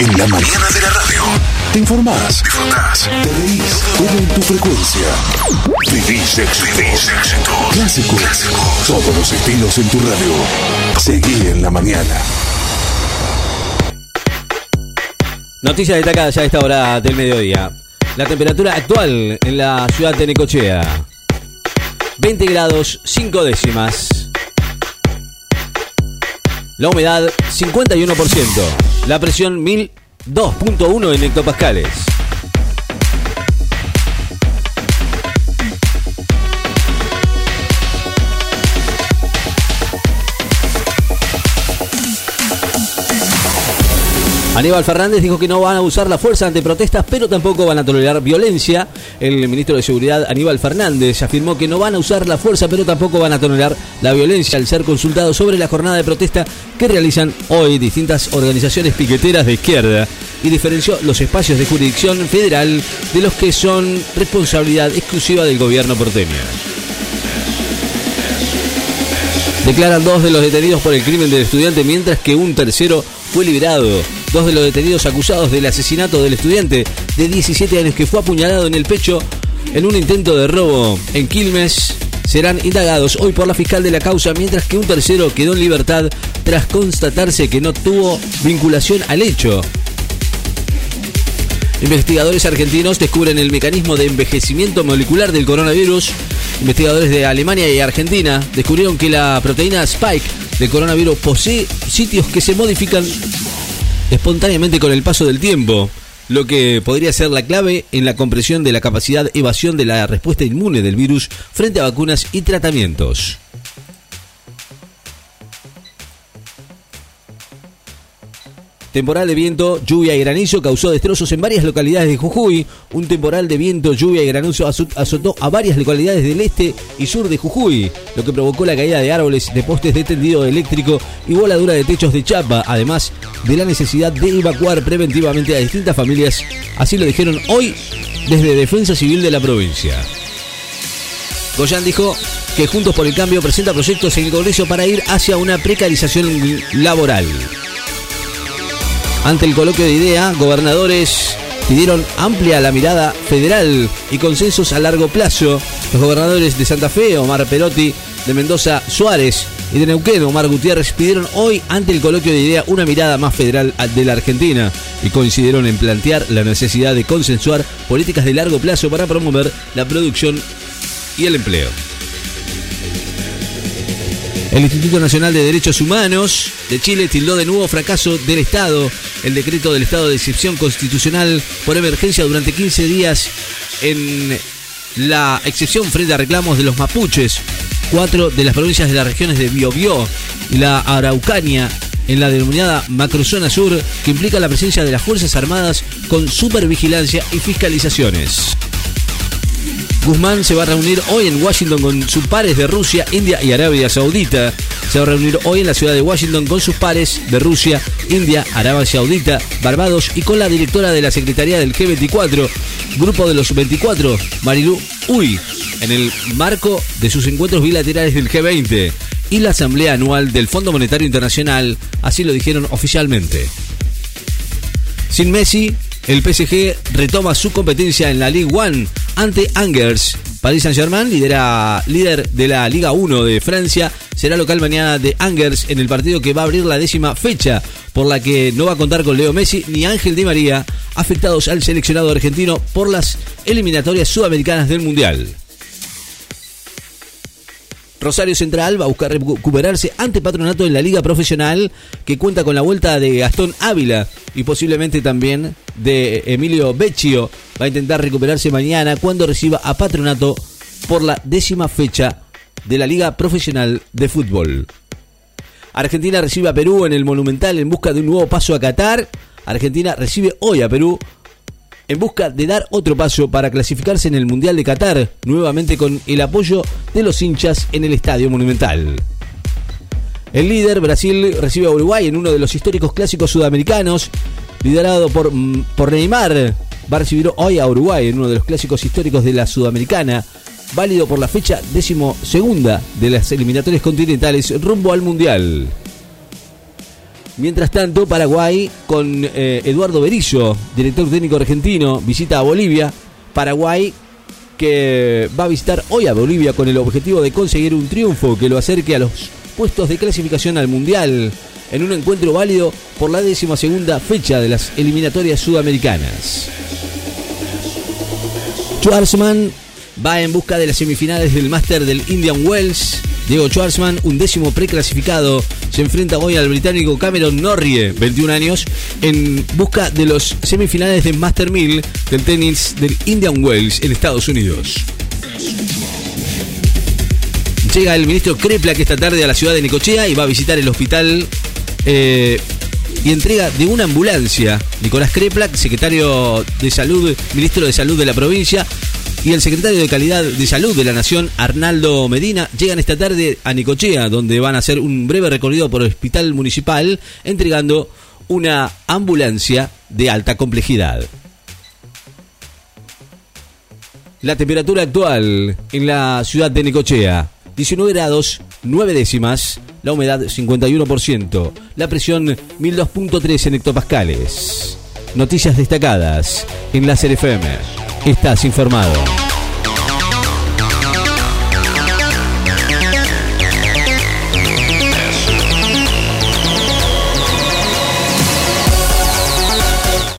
En la mañana de la radio. Te informás, disfrutás, te reís, todo en tu frecuencia. Vivís éxito. Clásico. Todos los estilos en tu radio. Seguí en la mañana. Noticias destacadas ya a esta hora del mediodía. La temperatura actual en la ciudad de Necochea. 20 grados 5 décimas. La humedad 51%. La presión 1002.1 en hectopascales. Aníbal Fernández dijo que no van a usar la fuerza ante protestas, pero tampoco van a tolerar violencia. El ministro de Seguridad, Aníbal Fernández, afirmó que no van a usar la fuerza, pero tampoco van a tolerar la violencia al ser consultado sobre la jornada de protesta que realizan hoy distintas organizaciones piqueteras de izquierda y diferenció los espacios de jurisdicción federal de los que son responsabilidad exclusiva del gobierno porteño. Declaran dos de los detenidos por el crimen del estudiante, mientras que un tercero fue liberado. Dos de los detenidos acusados del asesinato del estudiante de 17 años que fue apuñalado en el pecho en un intento de robo en Quilmes serán indagados hoy por la fiscal de la causa, mientras que un tercero quedó en libertad tras constatarse que no tuvo vinculación al hecho. Investigadores argentinos descubren el mecanismo de envejecimiento molecular del coronavirus. Investigadores de Alemania y Argentina descubrieron que la proteína Spike del coronavirus posee sitios que se modifican espontáneamente con el paso del tiempo, lo que podría ser la clave en la compresión de la capacidad evasión de la respuesta inmune del virus frente a vacunas y tratamientos. Temporal de viento, lluvia y granizo causó destrozos en varias localidades de Jujuy. Un temporal de viento, lluvia y granizo azotó a varias localidades del este y sur de Jujuy, lo que provocó la caída de árboles, de postes de tendido eléctrico y voladura de techos de chapa, además de la necesidad de evacuar preventivamente a distintas familias. Así lo dijeron hoy desde Defensa Civil de la provincia. Goyan dijo que Juntos por el Cambio presenta proyectos en el Congreso para ir hacia una precarización laboral. Ante el coloquio de idea, gobernadores pidieron amplia la mirada federal y consensos a largo plazo. Los gobernadores de Santa Fe, Omar Perotti, de Mendoza, Suárez y de Neuquén, Omar Gutiérrez, pidieron hoy ante el coloquio de idea una mirada más federal de la Argentina y coincidieron en plantear la necesidad de consensuar políticas de largo plazo para promover la producción y el empleo. El Instituto Nacional de Derechos Humanos de Chile tildó de nuevo fracaso del Estado el decreto del estado de excepción constitucional por emergencia durante 15 días en la excepción frente a reclamos de los mapuches, cuatro de las provincias de las regiones de Biobío y la Araucanía en la denominada Macrozona Sur, que implica la presencia de las Fuerzas Armadas con supervigilancia y fiscalizaciones. Guzmán se va a reunir hoy en Washington con sus pares de Rusia, India y Arabia Saudita. Se va a reunir hoy en la ciudad de Washington con sus pares de Rusia, India, Arabia Saudita, Barbados y con la directora de la Secretaría del G24, Grupo de los 24, Marilu Uy, en el marco de sus encuentros bilaterales del G20 y la Asamblea Anual del Fondo Monetario Internacional, así lo dijeron oficialmente. Sin Messi, el PSG retoma su competencia en la Ligue 1 ante Angers. Paris Saint-Germain, líder de la Liga 1 de Francia, será local mañana de Angers en el partido que va a abrir la décima fecha, por la que no va a contar con Leo Messi ni Ángel Di María, afectados al seleccionado argentino por las eliminatorias sudamericanas del Mundial. Rosario Central va a buscar recuperarse ante Patronato en la Liga Profesional, que cuenta con la vuelta de Gastón Ávila y posiblemente también de Emilio Vecchio. Va a intentar recuperarse mañana cuando reciba a Patronato por la décima fecha de la Liga Profesional de Fútbol. Argentina recibe a Perú en el Monumental en busca de un nuevo paso a Qatar. Argentina recibe hoy a Perú en busca de dar otro paso para clasificarse en el Mundial de Qatar, nuevamente con el apoyo de los hinchas en el Estadio Monumental. El líder, Brasil, recibe a Uruguay en uno de los históricos clásicos sudamericanos, liderado por, mm, por Neymar. Va a recibir hoy a Uruguay en uno de los clásicos históricos de la Sudamericana, válido por la fecha decimosegunda de las eliminatorias continentales rumbo al Mundial. Mientras tanto, Paraguay con eh, Eduardo Berizzo, director técnico argentino, visita a Bolivia. Paraguay que va a visitar hoy a Bolivia con el objetivo de conseguir un triunfo que lo acerque a los puestos de clasificación al Mundial en un encuentro válido por la décima segunda fecha de las eliminatorias sudamericanas. Schwarzman va en busca de las semifinales del Máster del Indian Wells. Diego Schwarzman, un décimo preclasificado, se enfrenta hoy al británico Cameron Norrie, 21 años, en busca de los semifinales del Master 1000 del tenis del Indian Wells en Estados Unidos. Llega el ministro Krepla que esta tarde a la ciudad de Necochea y va a visitar el hospital eh, y entrega de una ambulancia. Nicolás Kreplak, secretario de Salud, ministro de Salud de la provincia, y el secretario de Calidad de Salud de la Nación, Arnaldo Medina, llegan esta tarde a Nicochea, donde van a hacer un breve recorrido por el hospital municipal, entregando una ambulancia de alta complejidad. La temperatura actual en la ciudad de Nicochea, 19 grados 9 décimas, la humedad 51%, la presión 1002.3 en hectopascales. Noticias destacadas en la FM. Estás informado.